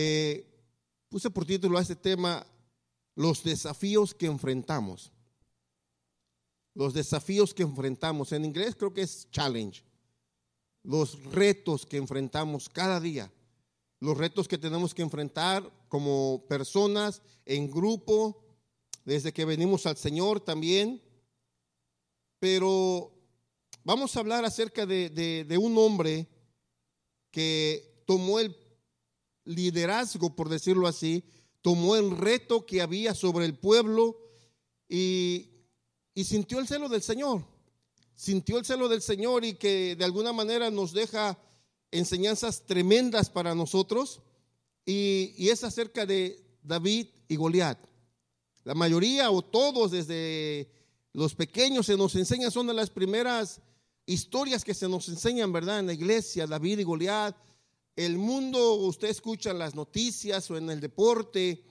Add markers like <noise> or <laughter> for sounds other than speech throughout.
eh, puse por título a este tema los desafíos que enfrentamos. Los desafíos que enfrentamos. En inglés creo que es challenge. Los retos que enfrentamos cada día. Los retos que tenemos que enfrentar como personas, en grupo, desde que venimos al Señor también. Pero vamos a hablar acerca de, de un hombre que tomó el liderazgo, por decirlo así, tomó el reto que había sobre el pueblo y, sintió el celo del Señor. Sintió el celo del Señor y que de alguna manera nos deja enseñanzas tremendas para nosotros. Y, y es acerca de David y Goliat. La mayoría o todos desde los pequeños se nos enseñan, son de las primeras historias que se nos enseñan, ¿verdad? En la iglesia, David y Goliat el mundo, usted escucha las noticias o en el deporte,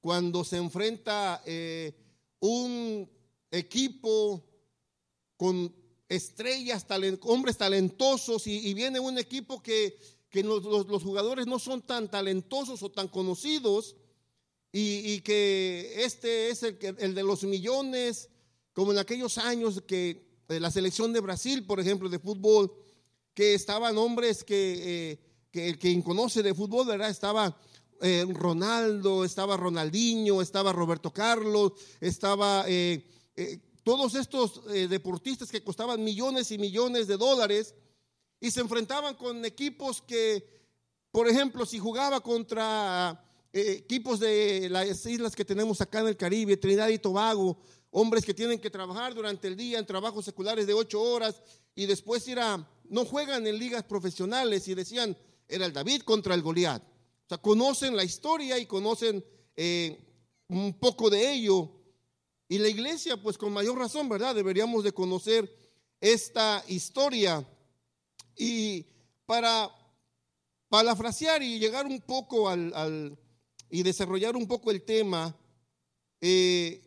cuando se enfrenta eh, un equipo con estrellas, hombres talentosos y, viene un equipo que, los, jugadores no son tan talentosos o tan conocidos y, que este es el, el, de los millones, como en aquellos años que eh, la selección de Brasil, por ejemplo, de fútbol, que estaban hombres que... Eh, que el quien conoce de fútbol, ¿verdad? Estaba eh, Ronaldo, estaba Ronaldinho, estaba Roberto Carlos, estaba eh, eh, todos estos deportistas que costaban millones y millones de dólares y se enfrentaban con equipos que, por ejemplo, si jugaba contra equipos de las islas que tenemos acá en el Caribe, Trinidad y Tobago, hombres que tienen que trabajar durante el día en trabajos seculares de ocho horas y después ir a, no juegan en ligas profesionales y decían, era el David contra el Goliat. O sea, conocen la historia y conocen eh, un poco de ello. Y la iglesia, pues con mayor razón, ¿verdad? Deberíamos de conocer esta historia. Y para parafrasear y llegar un poco al, y desarrollar un poco el tema, eh,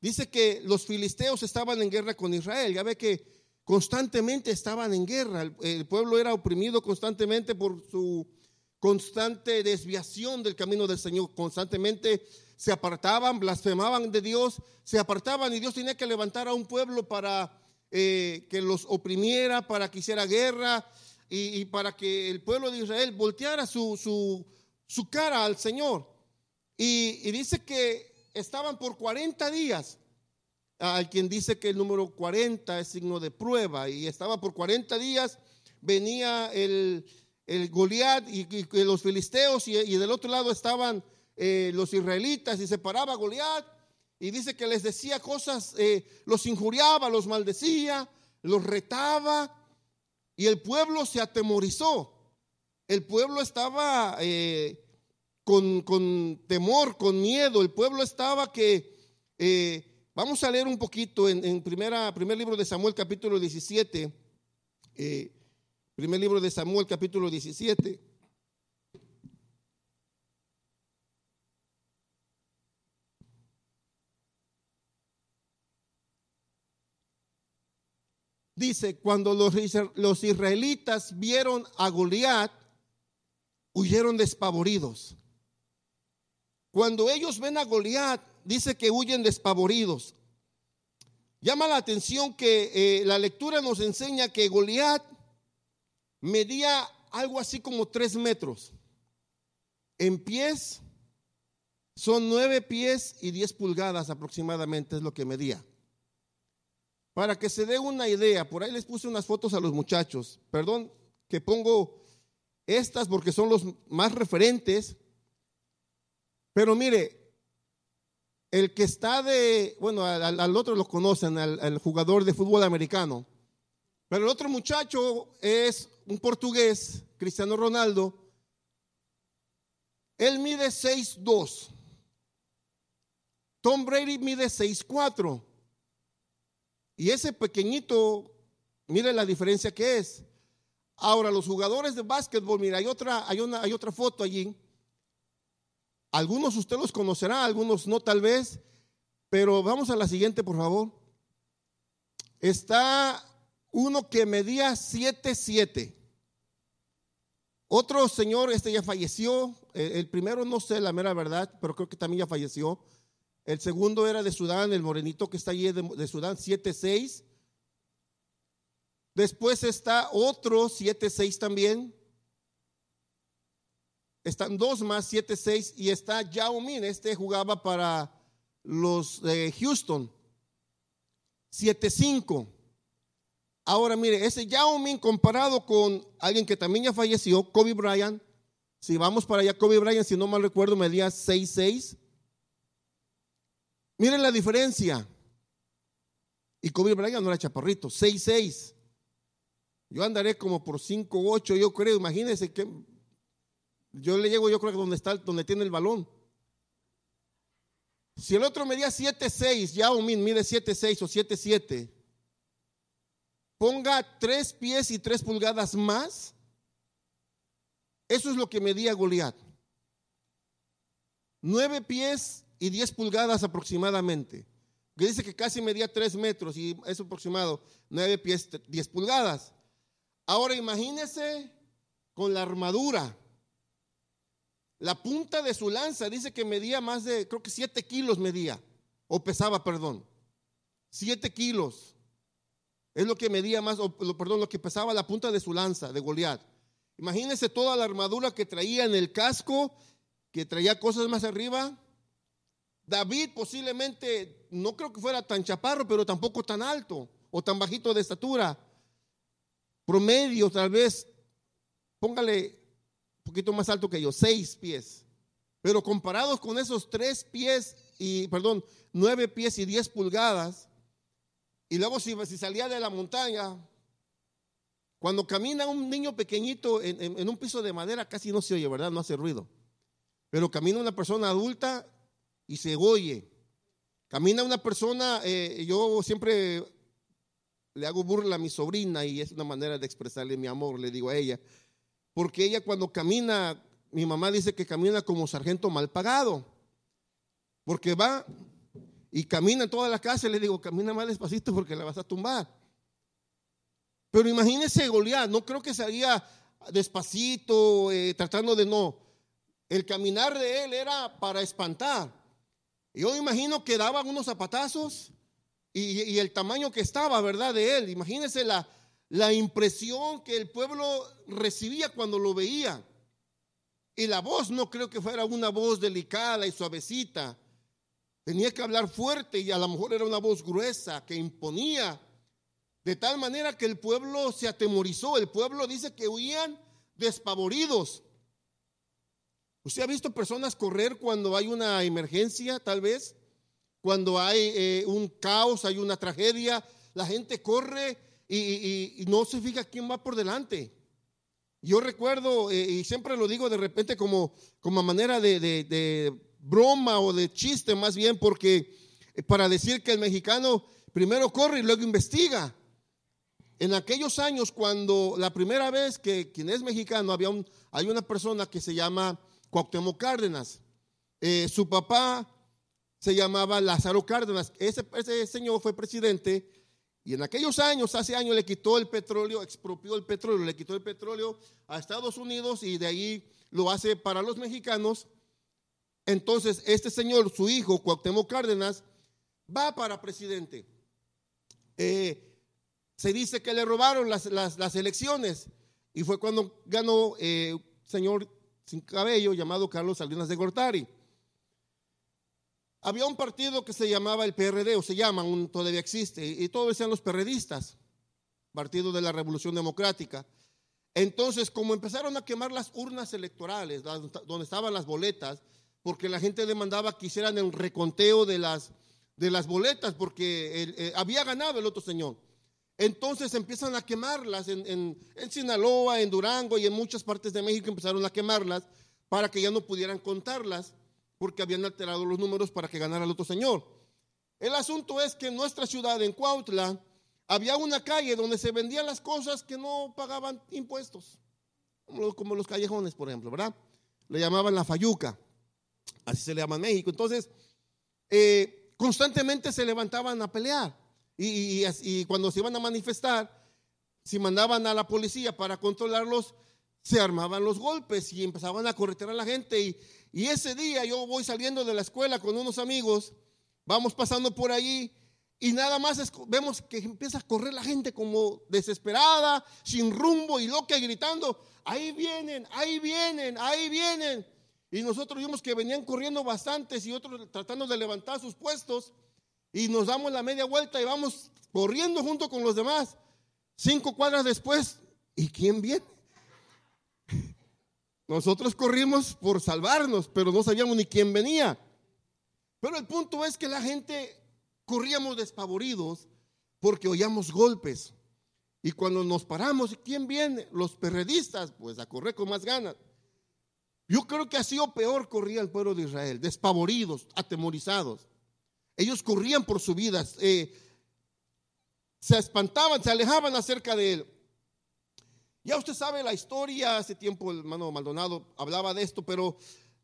dice que los filisteos estaban en guerra con Israel. Ya ve que constantemente estaban en guerra. El, pueblo era oprimido constantemente por su constante desviación del camino del Señor. Constantemente se apartaban, blasfemaban de Dios, se apartaban y Dios tenía que levantar a un pueblo para eh, que los oprimiera, para que hiciera guerra y, para que el pueblo de Israel volteara su, su, cara al Señor. Y, y dice que estaban por 40 días hay quien dice que el número 40 es signo de prueba y estaba por 40 días, venía el, el Goliat y, los filisteos y, del otro lado estaban eh, los israelitas y se paraba Goliat y dice que les decía cosas, eh, los injuriaba, los maldecía, los retaba y el pueblo se atemorizó. El pueblo estaba eh, con, con, temor, con miedo, el pueblo estaba que Vamos a leer un poquito en, primera, primer libro de Samuel capítulo 17. Eh, primer libro de Samuel capítulo 17. Dice, cuando los, los israelitas vieron a Goliat, huyeron despavoridos. Cuando ellos ven a Goliat, dice que huyen despavoridos. Llama la atención que eh, la lectura nos enseña que Goliat medía algo así como tres metros. En pies son nueve pies y diez pulgadas aproximadamente es lo que medía. Para que se dé una idea, por ahí les puse unas fotos a los muchachos. Perdón que pongo estas porque son los más referentes. Pero mire, el que está de, bueno, al, otro lo conocen, al, jugador de fútbol americano. Pero el otro muchacho es un portugués, Cristiano Ronaldo. Él mide 6'2. Tom Brady mide 6'4. Y ese pequeñito, mire la diferencia que es. Ahora, los jugadores de básquetbol, mira, hay otra, hay una, hay otra foto allí. Algunos usted los conocerá, algunos no tal vez, pero vamos a la siguiente, por favor. Está uno que medía 7'7". Otro señor, este ya falleció. El, primero no sé la mera verdad, pero creo que también ya falleció. El segundo era de Sudán, el morenito que está allí de, de Sudán, 7-6. Después está otro 7-6 también. Están dos más, 7-6. Y está Yao Min, este jugaba para los de Houston. 7-5. Ahora mire, ese Yao Min comparado con alguien que también ya falleció, Kobe Bryant. Si vamos para allá, Kobe Bryant, si no mal recuerdo, medía 6-6. Miren la diferencia. Y Kobe Bryant no era chaparrito, 6'6". Yo andaré como por 5'8", yo creo. Imagínense que yo le llego, yo creo que donde está, donde tiene el balón. Si el otro medía 7'6", Yao Min mide 7'6 o 7'7", ponga tres pies y tres pulgadas más. Eso es lo que medía Goliat. Nueve pies y 10 pulgadas aproximadamente. Que dice que casi medía 3 metros y es aproximado 9 pies, 10 pulgadas. Ahora imagínese con la armadura. La punta de su lanza dice que medía más de, creo que 7 kilos medía, o pesaba, perdón. 7 kilos. Es lo que medía más, o, perdón, lo que pesaba la punta de su lanza de Goliat. Imagínese toda la armadura que traía en el casco, que traía cosas más arriba. David posiblemente, no creo que fuera tan chaparro, pero tampoco tan alto o tan bajito de estatura promedio tal vez, póngale poquito más alto que yo, seis pies. Pero comparados con esos tres pies y, perdón, nueve pies y diez pulgadas, y luego si, si salía de la montaña, cuando camina un niño pequeñito en, un piso de madera casi no se oye, ¿verdad? No hace ruido. Pero camina una persona adulta y se oye. Camina una persona, eh, yo siempre le hago burla a mi sobrina y es una manera de expresarle mi amor, le digo a ella. Porque ella cuando camina, mi mamá dice que camina como sargento mal pagado. Porque va y camina en toda la casa y le digo, camina más despacito porque la vas a tumbar. Pero imagínese Goliat, no creo que salía despacito, eh, tratando de no. El caminar de él era para espantar. Yo imagino que daba unos zapatazos y, el tamaño que estaba, ¿verdad? De él. Imagínense la, la impresión que el pueblo recibía cuando lo veía. Y la voz no creo que fuera una voz delicada y suavecita. Tenía que hablar fuerte y a lo mejor era una voz gruesa que imponía. De tal manera que el pueblo se atemorizó. El pueblo dice que huían despavoridos. ¿Usted ha visto personas correr cuando hay una emergencia, tal vez? cuando hay eh, un caos, hay una tragedia, la gente corre y, no se fija quién va por delante. Yo recuerdo, eh, y siempre lo digo de repente como, como manera de, broma o de chiste más bien, porque eh, para decir que el mexicano primero corre y luego investiga. En aquellos años, cuando la primera vez que quien es mexicano, había un, hay una persona que se llama Cuauhtémoc Cárdenas. su papá se llamaba Lázaro Cárdenas. Ese, ese señor fue presidente y en aquellos años, hace años, le quitó el petróleo, expropió el petróleo, le quitó el petróleo a Estados Unidos y de ahí lo hace para los mexicanos. Entonces, este señor, su hijo, Cuauhtémoc Cárdenas, va para presidente. Eh, se dice que le robaron las, las, elecciones y fue cuando ganó eh, señor sin cabello llamado Carlos Salinas de Gortari. Había un partido que se llamaba el PRD, o se llama, todavía existe, y todos decían los perredistas, Partido de la Revolución Democrática. Entonces, como empezaron a quemar las urnas electorales, donde estaban las boletas, porque la gente demandaba que hicieran el reconteo de las, de las boletas, porque eh, había ganado el otro señor. Entonces empiezan a quemarlas en Sinaloa, en Durango y en muchas partes de México empezaron a quemarlas para que ya no pudieran contarlas porque habían alterado los números para que ganara el otro señor. El asunto es que en nuestra ciudad, en Cuautla, había una calle donde se vendían las cosas que no pagaban impuestos, como los, callejones, por ejemplo, ¿verdad? Le llamaban la fayuca, así se le llama en México. Entonces, eh, constantemente se levantaban a pelear y, cuando se iban a manifestar, si mandaban a la policía para controlarlos, se armaban los golpes y empezaban a corretear a la gente. Y, y ese día yo voy saliendo de la escuela con unos amigos, vamos pasando por allí y nada más vemos que empieza a correr la gente como desesperada, sin rumbo y loca, gritando, ahí vienen, ahí vienen, ahí vienen. Y nosotros vimos que venían corriendo bastantes y otros tratando de levantar sus puestos. Y nos damos la media vuelta y vamos corriendo junto con los demás. Cinco cuadras después, ¿y quién viene? Nosotros corrimos por salvarnos, pero no sabíamos ni quién venía. Pero el punto es que la gente corríamos despavoridos porque oíamos golpes. Y cuando nos paramos, ¿quién viene? Los perredistas, pues a correr con más ganas. Yo creo que así o peor corría el pueblo de Israel, despavoridos, atemorizados. Ellos corrían por su vida, eh, se espantaban, se alejaban acerca de él. Ya usted sabe la historia, hace tiempo el hermano Maldonado hablaba de esto, pero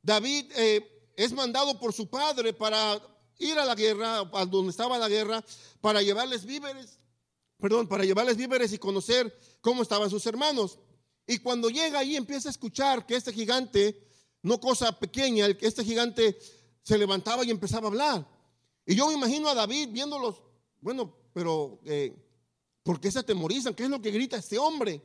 David eh, es mandado por su padre para ir a la guerra, a donde estaba la guerra, para llevarles víveres, perdón, para llevarles víveres y conocer cómo estaban sus hermanos. Y cuando llega ahí empieza a escuchar que este gigante, no cosa pequeña, que este gigante se levantaba y empezaba a hablar. Y yo me imagino a David viéndolos, bueno, pero eh, ¿por qué se atemorizan? ¿Qué es lo que grita este hombre?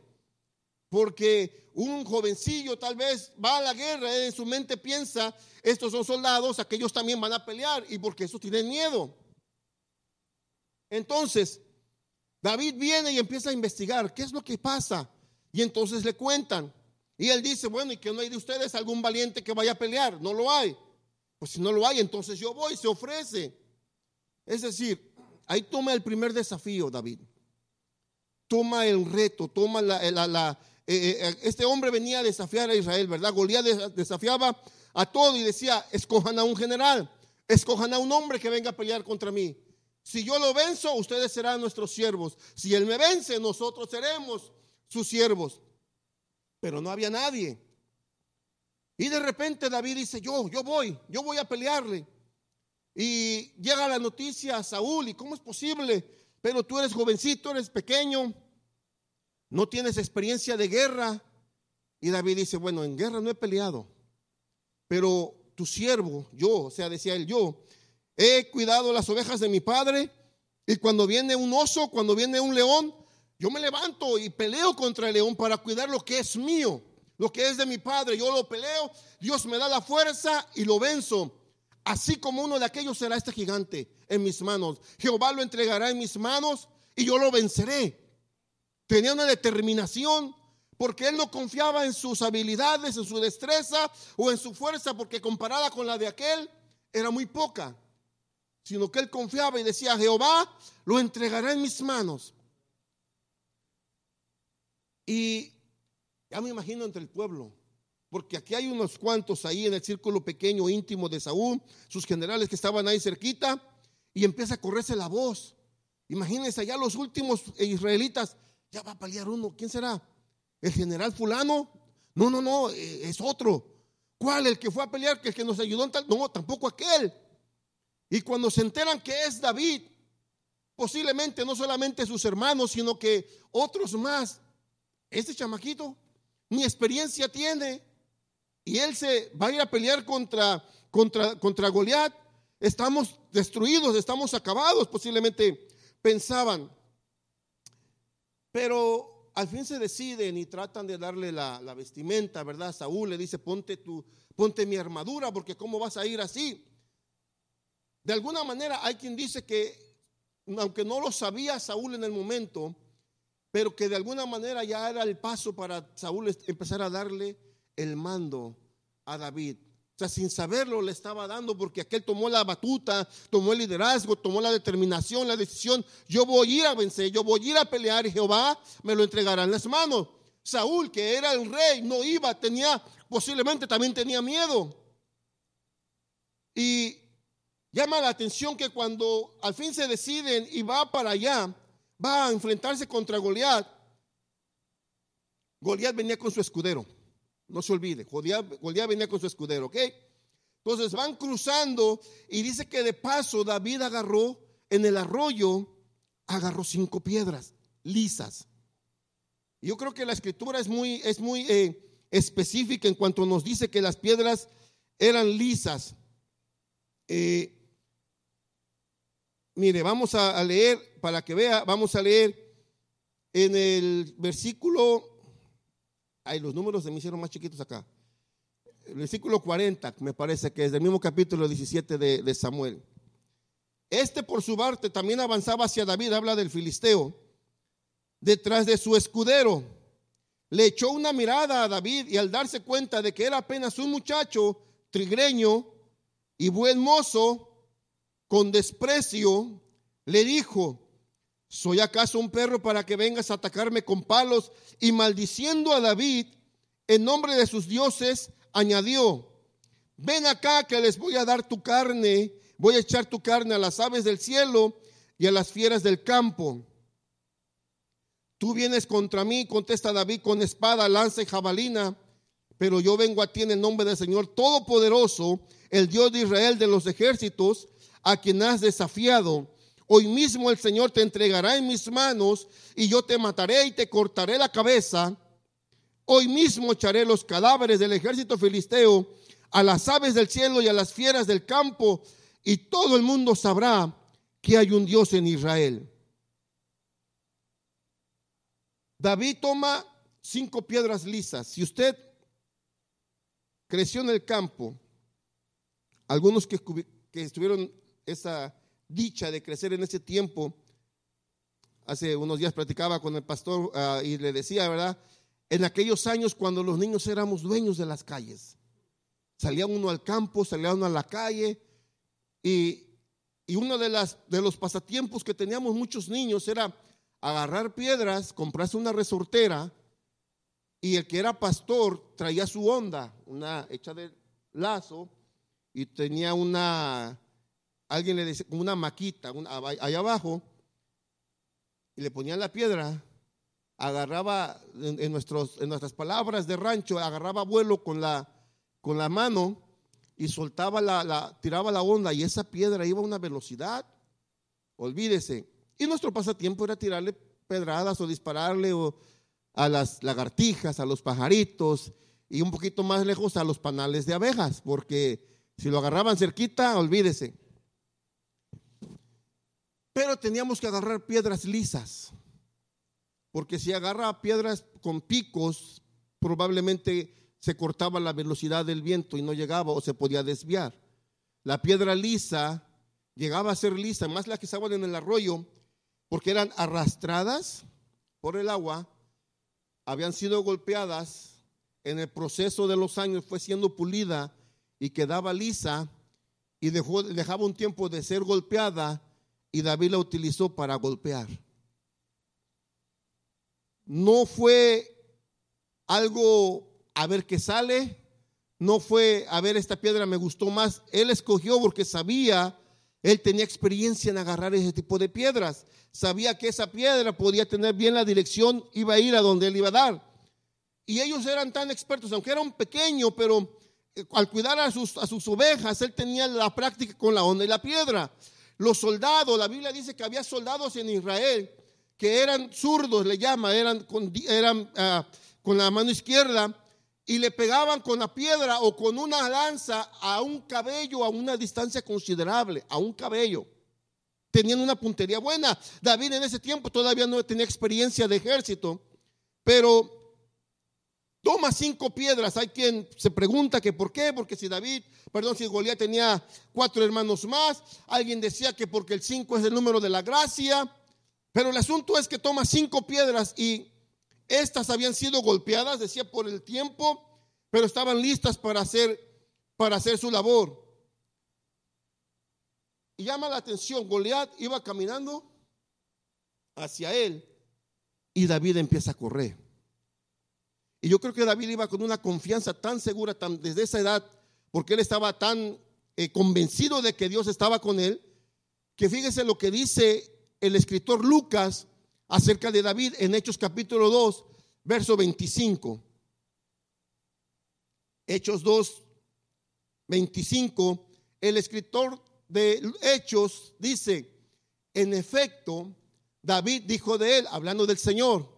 Porque un jovencillo tal vez va a la guerra, en su mente piensa, estos son soldados, aquellos también van a pelear y porque eso tienen miedo. Entonces, David viene y empieza a investigar, ¿qué es lo que pasa? Y entonces le cuentan. Y él dice, bueno, ¿y que no hay de ustedes algún valiente que vaya a pelear? No lo hay. Pues si no lo hay, entonces yo voy, se ofrece. Es decir, ahí toma el primer desafío, David. Toma el reto, toma la, eh, este hombre venía a desafiar a Israel, ¿verdad? Goliat desafiaba a todo y decía, escojan a un general, escojan a un hombre que venga a pelear contra mí. Si yo lo venzo, ustedes serán nuestros siervos. Si él me vence, nosotros seremos sus siervos. Pero no había nadie. Y de repente David dice, yo, yo voy, yo voy a pelearle. Y llega la noticia a Saúl, ¿y cómo es posible? Pero tú eres jovencito, eres pequeño, no tienes experiencia de guerra. Y David dice, bueno, en guerra no he peleado, pero tu siervo, yo, o sea, decía él, yo, he cuidado las ovejas de mi padre y cuando viene un oso, cuando viene un león, yo me levanto y peleo contra el león para cuidar lo que es mío, lo que es de mi padre. Yo lo peleo, Dios me da la fuerza y lo venzo. Así como uno de aquellos será este gigante en mis manos. Jehová lo entregará en mis manos y yo lo venceré. Tenía una determinación porque él no confiaba en sus habilidades, en su destreza o en su fuerza, porque comparada con la de aquel era muy poca, sino que él confiaba y decía, Jehová lo entregará en mis manos. Y ya me imagino entre el pueblo, porque aquí hay unos cuantos ahí en el círculo pequeño íntimo de Saúl, sus generales que estaban ahí cerquita, y empieza a correrse la voz. Imagínense allá los últimos israelitas ya va a pelear uno. ¿Quién será? ¿El general fulano? No, no, no, eh, es otro. ¿Cuál? El que fue a pelear, el que nos ayudó en tal. No, tampoco aquel. Y cuando se enteran que es David, posiblemente no solamente sus hermanos, sino que otros más, este chamaquito ni experiencia tiene y él se va a ir a pelear contra, contra, contra Goliat. Estamos destruidos, estamos acabados, posiblemente pensaban. Pero al fin se deciden y tratan de darle la, vestimenta, ¿verdad? Saúl le dice, ponte, tu, ponte mi armadura, porque ¿cómo vas a ir así? De alguna manera hay quien dice que, aunque no lo sabía Saúl en el momento, pero que de alguna manera ya era el paso para Saúl empezar a darle el mando a David. O sea, sin saberlo le estaba dando porque aquel tomó la batuta, tomó el liderazgo, tomó la determinación, la decisión. Yo voy a ir a vencer, yo voy a ir a pelear y Jehová me lo entregará en las manos. Saúl, que era el rey, no iba, tenía, posiblemente también tenía miedo. Y llama la atención que cuando al fin se deciden y va para allá, va a enfrentarse contra Goliat, Goliat venía con su escudero. No se olvide, Goliat, venía con su escudero, ¿ok? Entonces van cruzando y dice que de paso David agarró en el arroyo, agarró cinco piedras lisas. Yo creo que la escritura es muy, es muy eh, específica en cuanto nos dice que las piedras eran lisas. Eh, mire, vamos a, leer, para que vea, vamos a leer en el versículo, ay, los números se me hicieron más chiquitos acá. El versículo 40, me parece que es del mismo capítulo 17 de, de Samuel. Este por su parte también avanzaba hacia David, habla del filisteo, detrás de su escudero. Le echó una mirada a David y al darse cuenta de que era apenas un muchacho trigreño y buen mozo, con desprecio, le dijo, ¿soy acaso un perro para que vengas a atacarme con palos? Y maldiciendo a David, en nombre de sus dioses, añadió, ven acá que les voy a dar tu carne, voy a echar tu carne a las aves del cielo y a las fieras del campo. Tú vienes contra mí, contesta David, con espada, lanza y jabalina, pero yo vengo a ti en el nombre del Señor Todopoderoso, el Dios de Israel de los ejércitos, a quien has desafiado. Hoy mismo el Señor te entregará en mis manos y yo te mataré y te cortaré la cabeza. Hoy mismo echaré los cadáveres del ejército filisteo a las aves del cielo y a las fieras del campo y todo el mundo sabrá que hay un Dios en Israel. David toma cinco piedras lisas. Si usted creció en el campo, algunos que, estuvieron esa dicha de crecer en ese tiempo. Hace unos días platicaba con el pastor ah, y le decía, ¿verdad? En aquellos años cuando los niños éramos dueños de las calles. Salía uno al campo, salía uno a la calle y, y uno de, las, de los pasatiempos que teníamos muchos niños era agarrar piedras, comprarse una resortera y el que era pastor traía su onda, una hecha de lazo y tenía una alguien le decía, una maquita allá abajo, y le ponían la piedra, agarraba en, nuestros, en nuestras palabras de rancho, agarraba vuelo con la, con la mano y soltaba la, la, tiraba la onda y esa piedra iba a una velocidad, olvídese. Y nuestro pasatiempo era tirarle pedradas o dispararle a las lagartijas, a los pajaritos y un poquito más lejos a los panales de abejas, porque si lo agarraban cerquita, olvídese. Pero teníamos que agarrar piedras lisas, porque si agarraba piedras con picos, probablemente se cortaba la velocidad del viento y no llegaba o se podía desviar. La piedra lisa llegaba a ser lisa, más las que estaban en el arroyo, porque eran arrastradas por el agua, habían sido golpeadas, en el proceso de los años fue siendo pulida y quedaba lisa y dejaba un tiempo de ser golpeada y David la utilizó para golpear. No fue algo a ver qué sale, no fue a ver esta piedra me gustó más. Él escogió porque sabía, él tenía experiencia en agarrar ese tipo de piedras. Sabía que esa piedra podía tener bien la dirección, iba a ir a donde él iba a dar. Y ellos eran tan expertos, aunque era un pequeño, pero eh, al cuidar a sus, a sus ovejas, él tenía la práctica con la onda y la piedra. Los soldados, la Biblia dice que había soldados en Israel que eran zurdos, le llama, eran, con, eran ah, con la mano izquierda y le pegaban con la piedra o con una lanza a un cabello a una distancia considerable, a un cabello. Tenían una puntería buena. David en ese tiempo todavía no tenía experiencia de ejército, pero toma cinco piedras. Hay quien se pregunta que por qué, porque si David, perdón, si Goliat tenía cuatro hermanos más, alguien decía que porque el cinco es el número de la gracia, pero el asunto es que toma cinco piedras y estas habían sido golpeadas, decía, por el tiempo, pero estaban listas para hacer, para hacer su labor. Y llama la atención, Goliat iba caminando hacia él y David empieza a correr. Y yo creo que David iba con una confianza tan segura tan, desde esa edad, porque él estaba tan eh, convencido de que Dios estaba con él, que fíjese lo que dice el escritor Lucas acerca de David en Hechos capítulo 2, verso 25. Hechos 2, 25. El escritor de Hechos dice, en efecto, David dijo de él, hablando del Señor,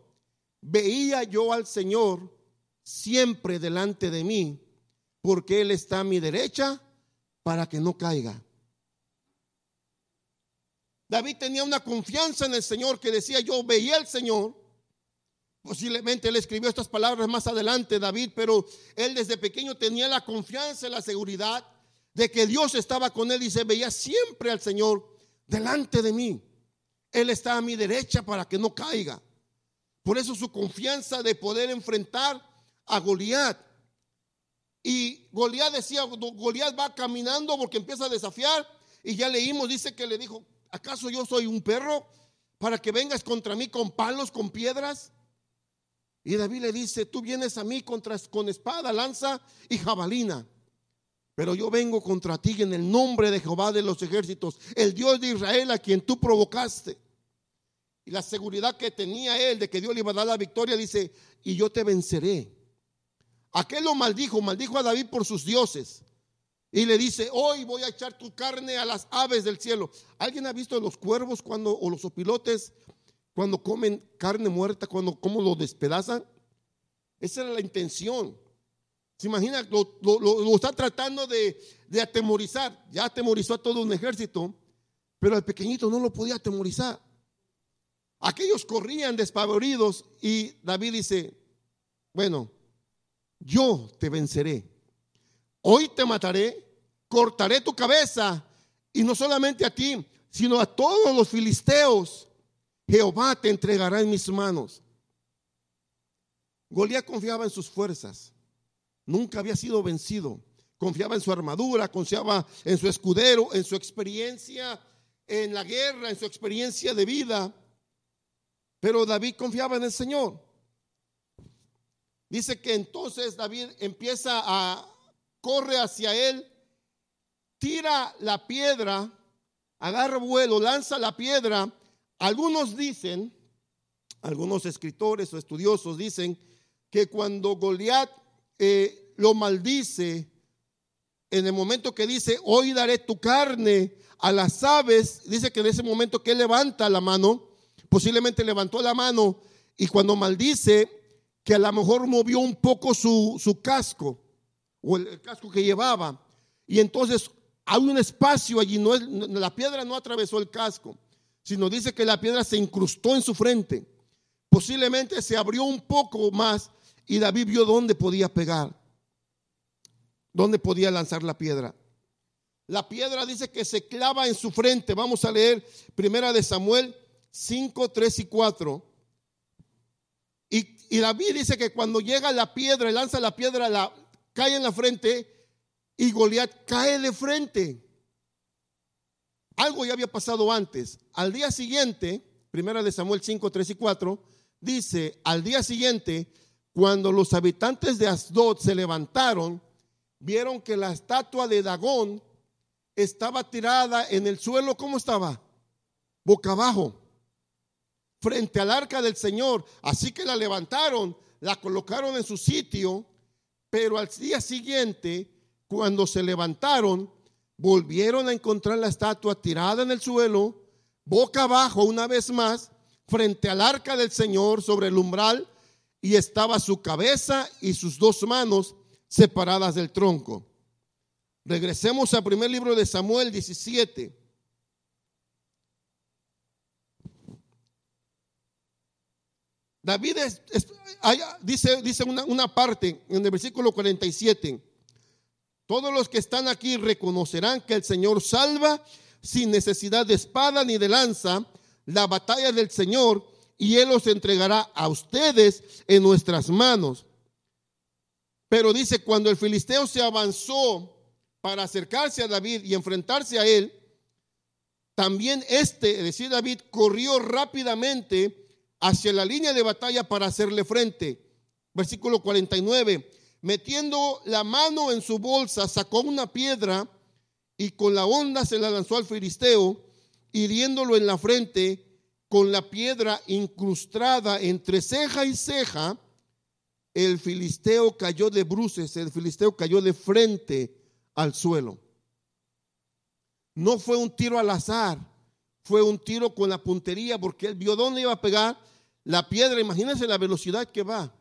veía yo al Señor siempre delante de mí, porque Él está a mi derecha para que no caiga. David tenía una confianza en el Señor que decía, yo veía al Señor. Posiblemente él escribió estas palabras más adelante, David, pero él desde pequeño tenía la confianza y la seguridad de que Dios estaba con él y se veía siempre al Señor delante de mí. Él está a mi derecha para que no caiga. Por eso su confianza de poder enfrentar a Goliat. Y Goliat decía, Goliat va caminando porque empieza a desafiar. Y ya leímos, dice que le dijo, ¿acaso yo soy un perro para que vengas contra mí con palos, con piedras? Y David le dice, tú vienes a mí contra, con espada, lanza y jabalina. Pero yo vengo contra ti en el nombre de Jehová de los ejércitos, el Dios de Israel a quien tú provocaste. Y la seguridad que tenía él de que Dios le iba a dar la victoria, dice, y yo te venceré. Aquel lo maldijo, maldijo a David por sus dioses. Y le dice, hoy voy a echar tu carne a las aves del cielo. ¿Alguien ha visto los cuervos cuando, o los opilotes cuando comen carne muerta, cuando cómo lo despedazan? Esa era la intención. ¿Se imagina? Lo, está tratando de, de, atemorizar. Ya atemorizó a todo un ejército, pero al pequeñito no lo podía atemorizar. Aquellos corrían despavoridos y David dice, bueno, yo te venceré. Hoy te mataré, cortaré tu cabeza y no solamente a ti, sino a todos los filisteos. Jehová te entregará en mis manos. Goliat confiaba en sus fuerzas. Nunca había sido vencido. Confiaba en su armadura, confiaba en su escudero, en su experiencia en la guerra, en su experiencia de vida. Pero David confiaba en el Señor. Dice que entonces David empieza a corre hacia él, tira la piedra, agarra vuelo, lanza la piedra. Algunos dicen, algunos escritores o estudiosos dicen que cuando Goliat eh, lo maldice, en el momento que dice, hoy daré tu carne a las aves, dice que en ese momento que levanta la mano, posiblemente levantó la mano y cuando maldice, que a lo mejor movió un poco su, su casco o el, casco que llevaba. Y entonces hay un espacio allí, no la piedra no atravesó el casco, sino dice que la piedra se incrustó en su frente. Posiblemente se abrió un poco más y David vio dónde podía pegar, dónde podía lanzar la piedra. La piedra dice que se clava en su frente. Vamos a leer Primera de Samuel 5, 3 y 4. Y, David dice que cuando llega la piedra y lanza la piedra, la, cae en la frente y Goliat cae de frente. Algo ya había pasado antes. Al día siguiente, primera de Samuel 5, 3 y 4, dice, al día siguiente, cuando los habitantes de Asdod se levantaron, vieron que la estatua de Dagón estaba tirada en el suelo, ¿cómo estaba? Boca abajo, frente al arca del Señor. Así que la levantaron, la colocaron en su sitio pero al día siguiente, cuando se levantaron, volvieron a encontrar la estatua tirada en el suelo, boca abajo una vez más, frente al arca del Señor sobre el umbral, y estaba su cabeza y sus dos manos separadas del tronco. Regresemos al primer libro de Samuel 17. David dice, dice una, una parte en el versículo 47. Todos los que están aquí reconocerán que el Señor salva sin necesidad de espada ni de lanza la batalla del Señor y Él los entregará a ustedes en nuestras manos. Pero dice, cuando el filisteo se avanzó para acercarse a David y enfrentarse a él, también este, es decir, David, corrió rápidamente hacia la línea de batalla para hacerle frente. Versículo 49. Metiendo la mano en su bolsa, sacó una piedra y con la onda se la lanzó al filisteo, hiriéndolo en la frente con la piedra incrustada entre ceja y ceja. El filisteo cayó de bruces, el filisteo cayó de frente al suelo. No fue un tiro al azar, fue un tiro con la puntería porque él vio dónde iba a pegar la piedra, imagínense la velocidad que va.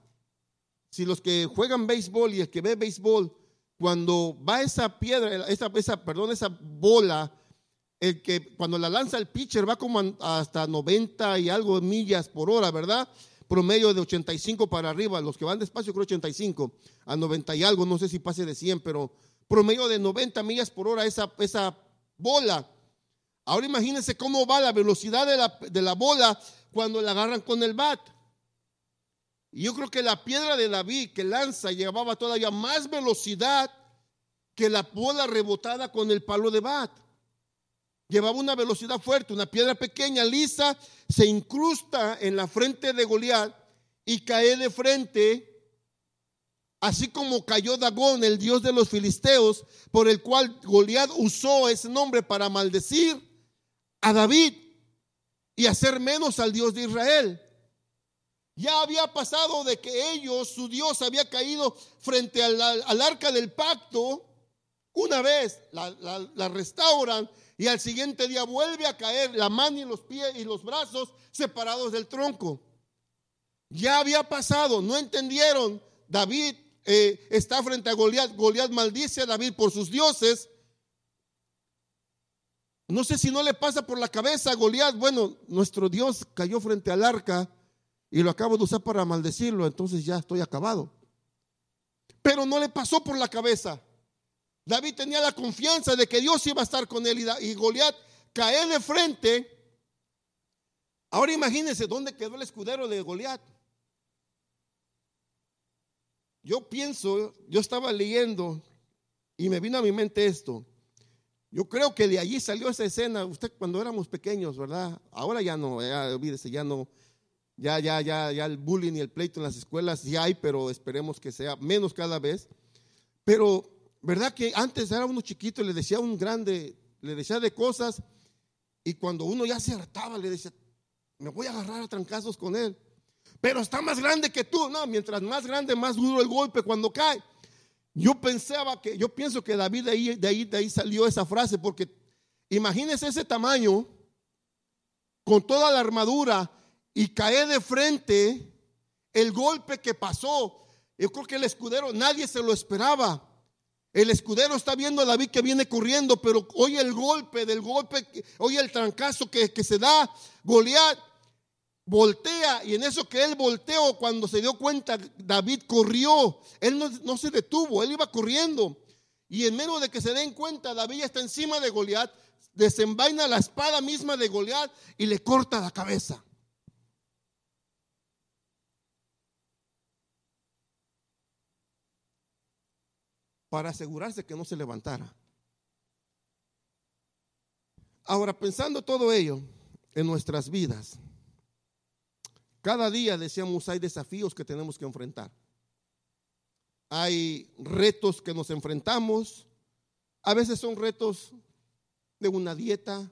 Si los que juegan béisbol y el que ve béisbol, cuando va esa piedra, esa, perdón, esa bola, el que cuando la lanza el pitcher va como hasta 90 y algo millas por hora, ¿verdad? Promedio de 85 para arriba, los que van despacio creo 85, a 90 y algo, no sé si pase de 100, pero promedio de 90 millas por hora esa, esa bola. Ahora imagínense cómo va la velocidad de la, de la bola cuando la agarran con el bat. Y yo creo que la piedra de David que lanza llevaba todavía más velocidad que la bola rebotada con el palo de bat. Llevaba una velocidad fuerte, una piedra pequeña, lisa, se incrusta en la frente de Goliat y cae de frente, así como cayó Dagón, el dios de los filisteos, por el cual Goliat usó ese nombre para maldecir a David y hacer menos al Dios de Israel. Ya había pasado de que ellos, su Dios, había caído frente al, arca del pacto. Una vez la, restauran y al siguiente día vuelve a caer la mano y los pies y los brazos separados del tronco. Ya había pasado, no entendieron. David eh, está frente a Goliat. Goliat maldice a David por sus dioses. No sé si no le pasa por la cabeza a Goliat. Bueno, nuestro Dios cayó frente al arca y lo acabo de usar para maldecirlo, entonces ya estoy acabado. Pero no le pasó por la cabeza. David tenía la confianza de que Dios iba a estar con él y, Goliat cae de frente. Ahora imagínense dónde quedó el escudero de Goliat. Yo pienso, yo estaba leyendo y me vino a mi mente esto. Yo creo que de allí salió esa escena, usted cuando éramos pequeños, ¿verdad? Ahora ya no, ya, olvídese, ya no, ya, ya, ya, ya el bullying y el pleito en las escuelas ya hay, pero esperemos que sea menos cada vez. Pero, ¿verdad que antes era uno chiquito y le decía un grande, le decía de cosas, y cuando uno ya se hartaba, le decía, me voy a agarrar a trancazos con él. Pero está más grande que tú. No, mientras más grande, más duro el golpe cuando cae. Yo pensaba que, yo pienso que David de ahí, de ahí, de ahí salió esa frase, porque imagínese ese tamaño, con toda la armadura, y cae de frente el golpe que pasó. Yo creo que el escudero, nadie se lo esperaba. El escudero está viendo a David que viene corriendo, pero oye el golpe del golpe, oye el trancazo que, se da. Goliat voltea y en eso que él volteó, cuando se dio cuenta, David corrió. Él no, no se detuvo, él iba corriendo. Y en menos de que se den cuenta, David está encima de Goliat, desenvaina la espada misma de Goliat y le corta la cabeza. para asegurarse que no se levantara. Ahora, pensando todo ello en nuestras vidas, cada día, decíamos, hay desafíos que tenemos que enfrentar. Hay retos que nos enfrentamos. A veces son retos de una dieta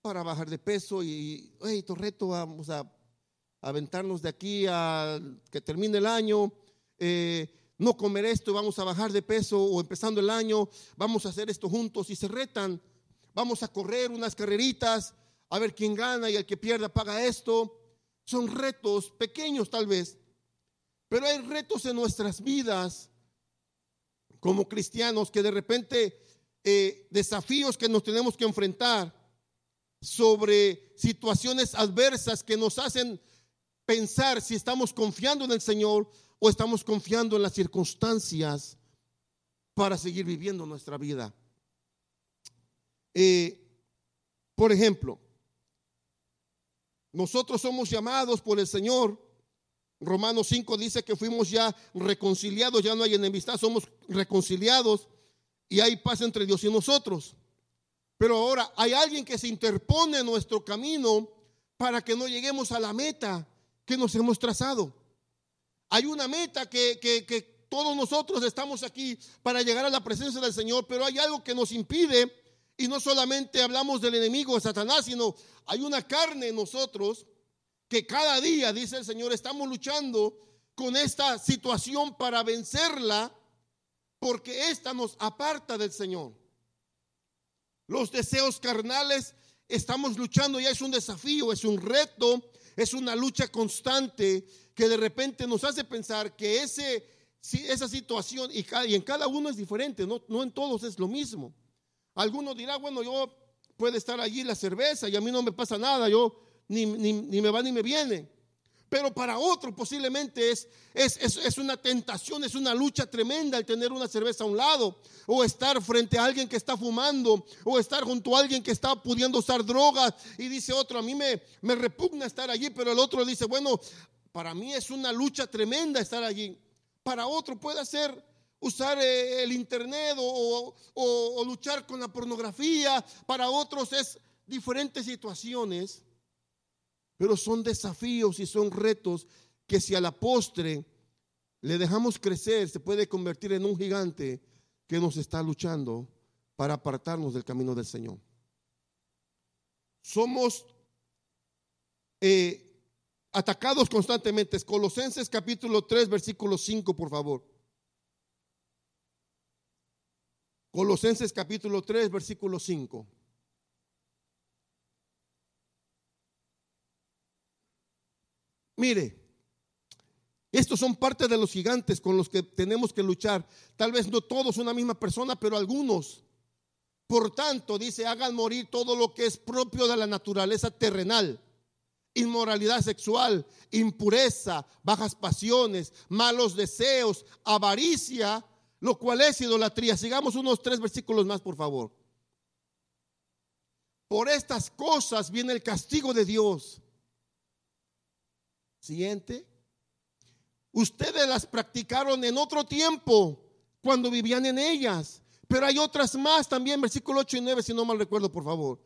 para bajar de peso y, hey, tu reto, vamos a aventarnos de aquí a que termine el año. Eh, no comer esto, vamos a bajar de peso o empezando el año, vamos a hacer esto juntos y se retan. Vamos a correr unas carreritas, a ver quién gana y el que pierda paga esto. Son retos pequeños tal vez, pero hay retos en nuestras vidas como cristianos que de repente eh, desafíos que nos tenemos que enfrentar sobre situaciones adversas que nos hacen pensar si estamos confiando en el Señor o estamos confiando en las circunstancias para seguir viviendo nuestra vida. Eh, por ejemplo, nosotros somos llamados por el Señor. Romanos 5 dice que fuimos ya reconciliados, ya no hay enemistad, somos reconciliados y hay paz entre Dios y nosotros. Pero ahora hay alguien que se interpone en nuestro camino para que no lleguemos a la meta que nos hemos trazado. Hay una meta que, todos nosotros estamos aquí para llegar a la presencia del Señor, pero hay algo que nos impide y no solamente hablamos del enemigo de Satanás, sino hay una carne en nosotros que cada día, dice el Señor, estamos luchando con esta situación para vencerla porque esta nos aparta del Señor. Los deseos carnales estamos luchando, ya es un desafío, es un reto es una lucha constante que de repente nos hace pensar que ese, esa situación, y, en cada uno es diferente, no, no en todos es lo mismo. Algunos dirán, bueno, yo puede estar allí la cerveza y a mí no me pasa nada, yo ni, ni me va ni me viene pero para otro posiblemente es, es, es, una tentación, es una lucha tremenda el tener una cerveza a un lado, o estar frente a alguien que está fumando, o estar junto a alguien que está pudiendo usar drogas, y dice otro, a mí me, me repugna estar allí, pero el otro dice, bueno, para mí es una lucha tremenda estar allí. Para otro puede ser usar eh, el internet o, luchar con la pornografía, para otros es diferentes situaciones pero son desafíos y son retos que si a la postre le dejamos crecer, se puede convertir en un gigante que nos está luchando para apartarnos del camino del Señor. Somos eh, atacados constantemente. Colosenses capítulo 3, versículo 5, por favor. Colosenses capítulo 3, versículo 5. Mire, estos son parte de los gigantes con los que tenemos que luchar. Tal vez no todos una misma persona, pero algunos. Por tanto, dice, hagan morir todo lo que es propio de la naturaleza terrenal. Inmoralidad sexual, impureza, bajas pasiones, malos deseos, avaricia, lo cual es idolatría. Sigamos unos tres versículos más, por favor. Por estas cosas viene el castigo de Dios Siguiente. Ustedes las practicaron en otro tiempo, cuando vivían en ellas. Pero hay otras más también, versículo 8 y 9, si no mal recuerdo, por favor.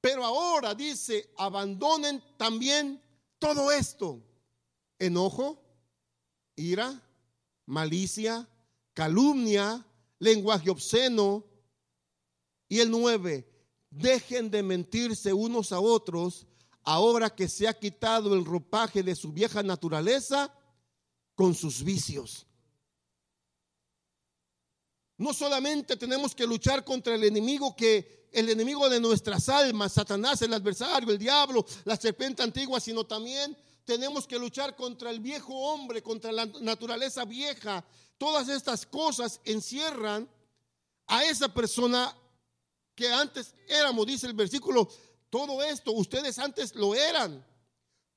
Pero ahora dice, abandonen también todo esto. Enojo, ira, malicia, calumnia, lenguaje obsceno. Y el 9, dejen de mentirse unos a otros ahora que se ha quitado el ropaje de su vieja naturaleza con sus vicios. No solamente tenemos que luchar contra el enemigo que el enemigo de nuestras almas, Satanás, el adversario, el diablo, la serpiente antigua, sino también tenemos que luchar contra el viejo hombre, contra la naturaleza vieja. Todas estas cosas encierran a esa persona que antes éramos, dice el versículo todo esto, ustedes antes lo eran,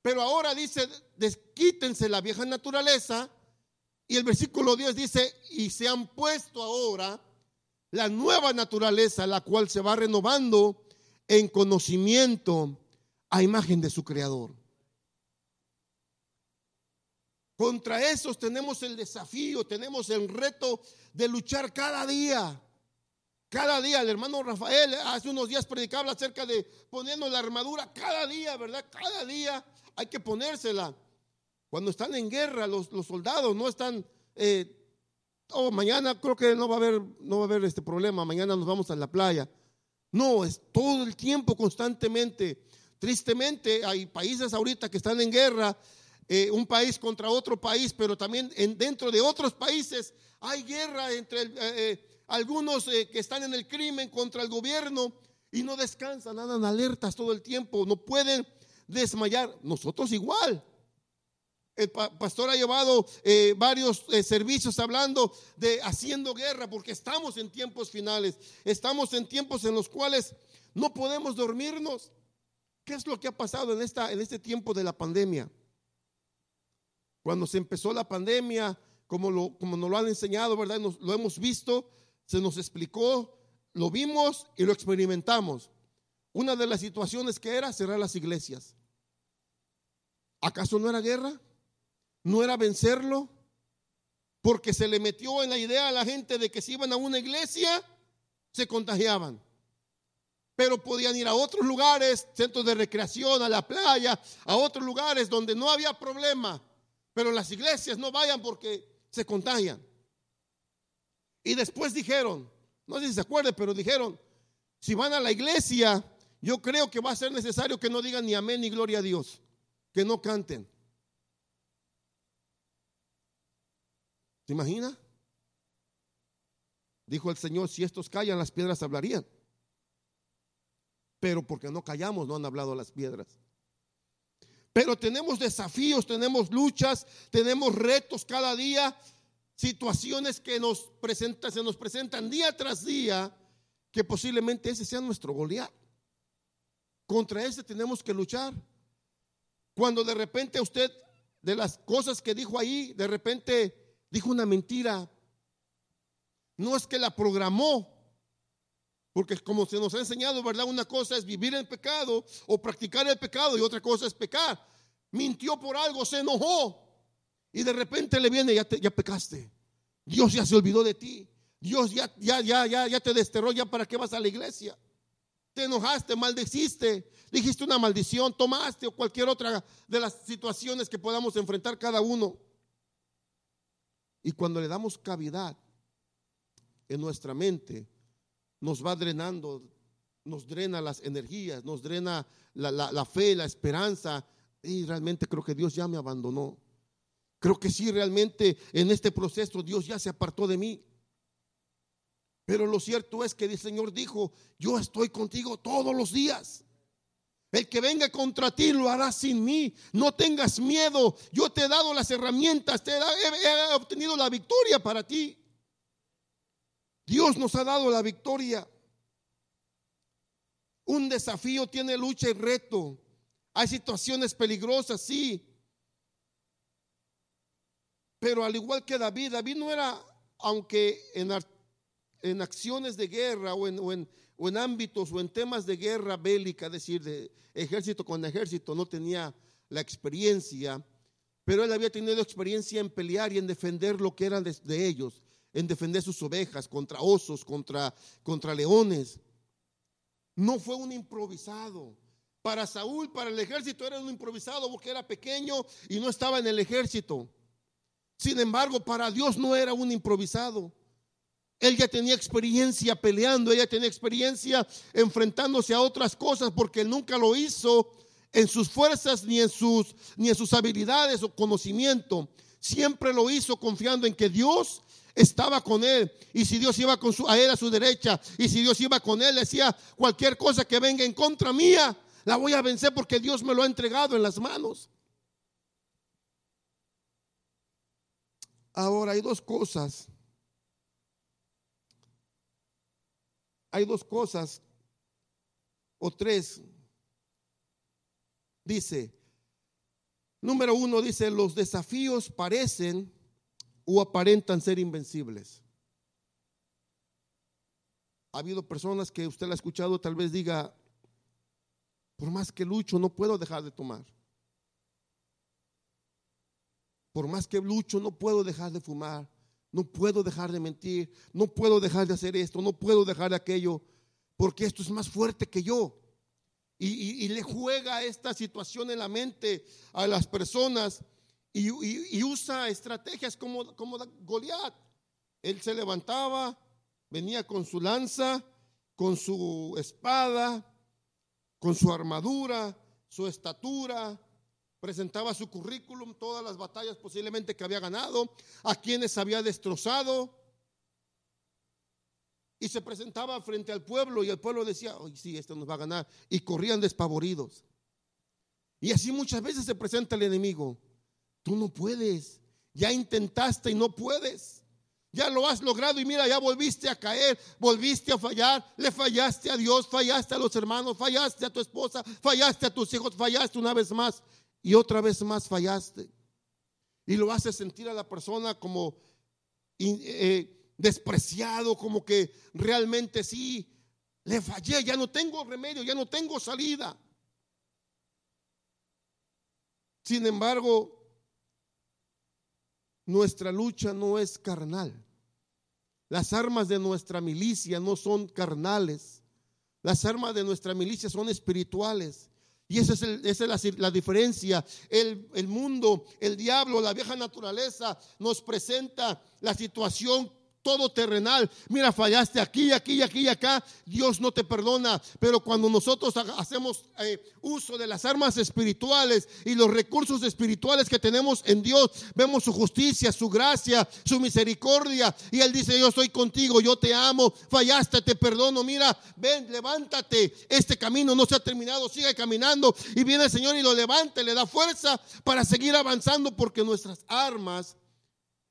pero ahora dice, desquítense la vieja naturaleza. Y el versículo 10 dice, y se han puesto ahora la nueva naturaleza, la cual se va renovando en conocimiento a imagen de su creador. Contra esos tenemos el desafío, tenemos el reto de luchar cada día. Cada día, el hermano Rafael hace unos días predicaba acerca de poniendo la armadura cada día, ¿verdad? Cada día hay que ponérsela. Cuando están en guerra, los, soldados no están, eh, oh, mañana creo que no va a haber, no va a haber este problema, mañana nos vamos a la playa. No, es todo el tiempo, constantemente. Tristemente, hay países ahorita que están en guerra, eh, un país contra otro país, pero también en, dentro de otros países hay guerra entre el, eh, algunos eh, que están en el crimen contra el gobierno y no descansan, andan alertas todo el tiempo, no pueden desmayar. Nosotros igual. El pastor ha llevado eh, varios eh, servicios hablando de haciendo guerra porque estamos en tiempos finales, estamos en tiempos en los cuales no podemos dormirnos. ¿Qué es lo que ha pasado en, esta, en este tiempo de la pandemia? Cuando se empezó la pandemia, como, lo, nos lo han enseñado, ¿verdad? Nos, lo hemos visto, se nos explicó, lo vimos y lo experimentamos. Una de las situaciones que era cerrar las iglesias. ¿Acaso no era guerra? ¿No era vencerlo? Porque se le metió en la idea a la gente de que si iban a una iglesia, se contagiaban. Pero podían ir a otros lugares, centros de recreación, a la playa, a otros lugares donde no había problema. Pero las iglesias no vayan porque se contagian. Y después dijeron, no sé si se acuerdan, pero dijeron, si van a la iglesia, yo creo que va a ser necesario que no digan ni amén ni gloria a Dios, que no canten. ¿Se imagina? Dijo el Señor, si estos callan, las piedras hablarían. Pero porque no callamos, no han hablado las piedras. Pero tenemos desafíos, tenemos luchas, tenemos retos cada día, situaciones que nos presentan, se nos presentan día tras día, que posiblemente ese sea nuestro Goliat. Contra ese tenemos que luchar. Cuando de repente usted, de las cosas que dijo ahí, de repente dijo una mentira, no es que la programó, porque como se nos ha enseñado, ¿verdad? Una cosa es vivir en pecado o practicar el pecado y otra cosa es pecar. Mintió por algo, se enojó y de repente le viene, ya, ya pecaste. Dios ya se olvidó de ti. Dios ya, ya, ya, ya, ya te desterró, ya para qué vas a la iglesia. Te enojaste, maldeciste, dijiste una maldición, tomaste o cualquier otra de las situaciones que podamos enfrentar cada uno. Y cuando le damos cavidad en nuestra mente, nos va drenando, nos drena las energías, nos drena la, fe, la esperanza. Y realmente creo que Dios ya me abandonó. Creo que sí, realmente en este proceso Dios ya se apartó de mí. Pero lo cierto es que el Señor dijo, yo estoy contigo todos los días. El que venga contra ti lo hará sin mí. No tengas miedo. Yo te he dado las herramientas, te he obtenido la victoria para ti. Dios nos ha dado la victoria. Un desafío tiene lucha y reto. Hay situaciones peligrosas, sí. Pero al igual que David, David no era, aunque en, en acciones de guerra o en, o, en, o en, ámbitos o en temas de guerra bélica, es decir, de ejército con ejército, no tenía la experiencia, pero él había tenido experiencia en pelear y en defender lo que eran de, de ellos en defender sus ovejas contra osos, contra, contra leones. No fue un improvisado. Para Saúl, para el ejército era un improvisado porque era pequeño y no estaba en el ejército. Sin embargo, para Dios no era un improvisado. Él ya tenía experiencia peleando, ella tenía experiencia enfrentándose a otras cosas porque nunca lo hizo en sus fuerzas ni en sus ni en sus habilidades o conocimiento. Siempre lo hizo confiando en que Dios estaba con él. Y si Dios iba con su, a él a su derecha, y si Dios iba con él, decía, cualquier cosa que venga en contra mía, la voy a vencer porque Dios me lo ha entregado en las manos. Ahora hay dos cosas. Hay dos cosas o tres. Dice, número uno dice, los desafíos parecen o aparentan ser invencibles. Ha habido personas que usted la ha escuchado, tal vez diga, por más que lucho, no puedo dejar de tomar. Por más que lucho, no puedo dejar de fumar. No puedo dejar de mentir. No puedo dejar de hacer esto. No puedo dejar de aquello. Porque esto es más fuerte que yo. Y, y le juega esta situación en la mente a las personas y, usa estrategias como, como Goliat. Él se levantaba, venía con su lanza, con su espada, con su armadura, su estatura, presentaba su currículum, todas las batallas posiblemente que había ganado, a quienes había destrozado. Y se presentaba frente al pueblo y el pueblo decía, hoy sí, esto nos va a ganar. Y corrían despavoridos. Y así muchas veces se presenta el enemigo. Tú no puedes. Ya intentaste y no puedes. Ya lo has logrado y mira, ya volviste a caer, volviste a fallar, le fallaste a Dios, fallaste a los hermanos, fallaste a tu esposa, fallaste a tus hijos, fallaste una vez más y otra vez más fallaste. Y lo hace sentir a la persona como eh, despreciado, como que realmente sí, le fallé, ya no tengo remedio, ya no tengo salida. Sin embargo, nuestra lucha no es carnal. Las armas de nuestra milicia no son carnales. Las armas de nuestra milicia son espirituales. Y esa es, la, diferencia. El, mundo, el diablo, la vieja naturaleza nos presenta la situación todo terrenal. Mira, fallaste aquí, aquí, aquí y acá. Dios no te perdona. Pero cuando nosotros hacemos eh, uso de las armas espirituales y los recursos espirituales que tenemos en Dios, vemos su justicia, su gracia, su misericordia. Y Él dice, yo estoy contigo, yo te amo. Fallaste, te perdono. Mira, ven, levántate. Este camino no se ha terminado, sigue caminando. Y viene el Señor y lo levanta, le da fuerza para seguir avanzando porque nuestras armas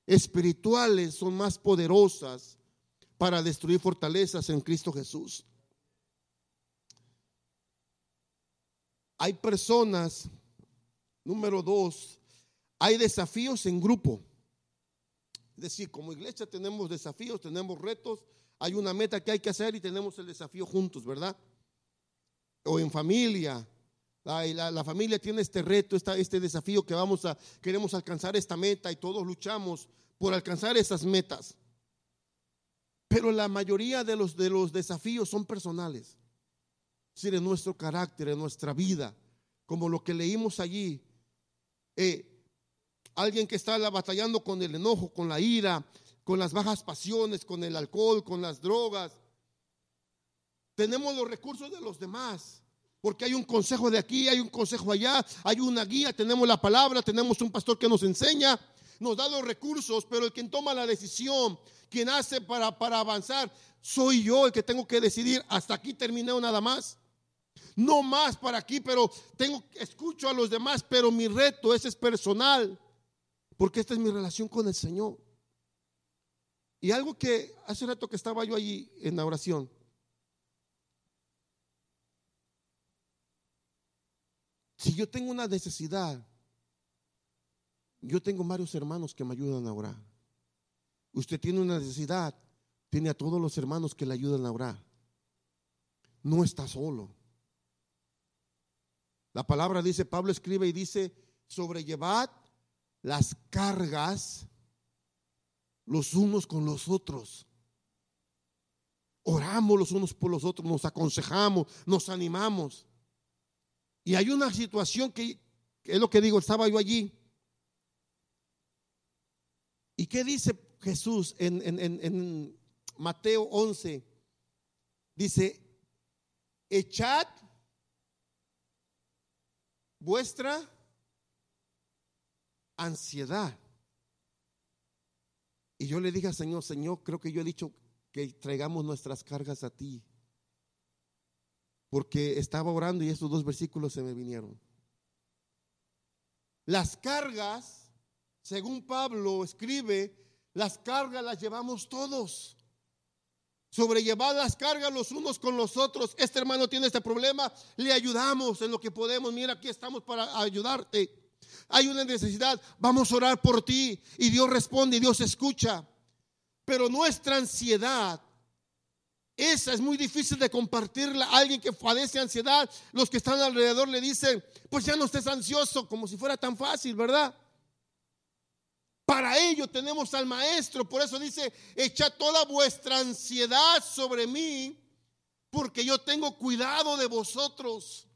espirituales son más poderosas para destruir fortalezas en Cristo Jesús. Hay personas, número dos, hay desafíos en grupo. Es decir, como iglesia tenemos desafíos, tenemos retos, hay una meta que hay que hacer y tenemos el desafío juntos, ¿verdad? O en familia, la, familia tiene este reto, este desafío que vamos a, queremos alcanzar esta meta y todos luchamos por alcanzar esas metas. Pero la mayoría de los, de los desafíos son personales. Es decir, en nuestro carácter, en nuestra vida, como lo que leímos allí. Eh, alguien que está batallando con el enojo, con la ira, con las bajas pasiones, con el alcohol, con las drogas. Tenemos los recursos de los demás. Porque hay un consejo de aquí, hay un consejo allá, hay una guía, tenemos la palabra, tenemos un pastor que nos enseña, nos da los recursos, pero el quien toma la decisión, quien hace para, para avanzar, soy yo el que tengo que decidir, hasta aquí terminé nada más. No más para aquí, pero tengo escucho a los demás, pero mi reto ese es personal, porque esta es mi relación con el Señor. Y algo que hace rato que estaba yo allí en la oración, Si yo tengo una necesidad, yo tengo varios hermanos que me ayudan a orar. Usted tiene una necesidad, tiene a todos los hermanos que le ayudan a orar. No está solo. La palabra dice, Pablo escribe y dice, sobrellevad las cargas los unos con los otros. Oramos los unos por los otros, nos aconsejamos, nos animamos. Y hay una situación que, es lo que digo, estaba yo allí. ¿Y qué dice Jesús en, en Mateo 11? Dice, echad vuestra ansiedad. Y yo le dije al Señor, Señor, creo que yo he dicho que traigamos nuestras cargas a ti porque estaba orando y estos dos versículos se me vinieron. Las cargas, según Pablo escribe, las cargas las llevamos todos. Sobrellevar las cargas los unos con los otros. Este hermano tiene este problema, le ayudamos en lo que podemos. Mira, aquí estamos para ayudarte. Hay una necesidad, vamos a orar por ti. Y Dios responde y Dios escucha. Pero nuestra ansiedad esa es muy difícil de compartirla. Alguien que padece ansiedad, los que están alrededor le dicen, pues ya no estés ansioso, como si fuera tan fácil, ¿verdad? Para ello tenemos al maestro, por eso dice, echa toda vuestra ansiedad sobre mí, porque yo tengo cuidado de vosotros.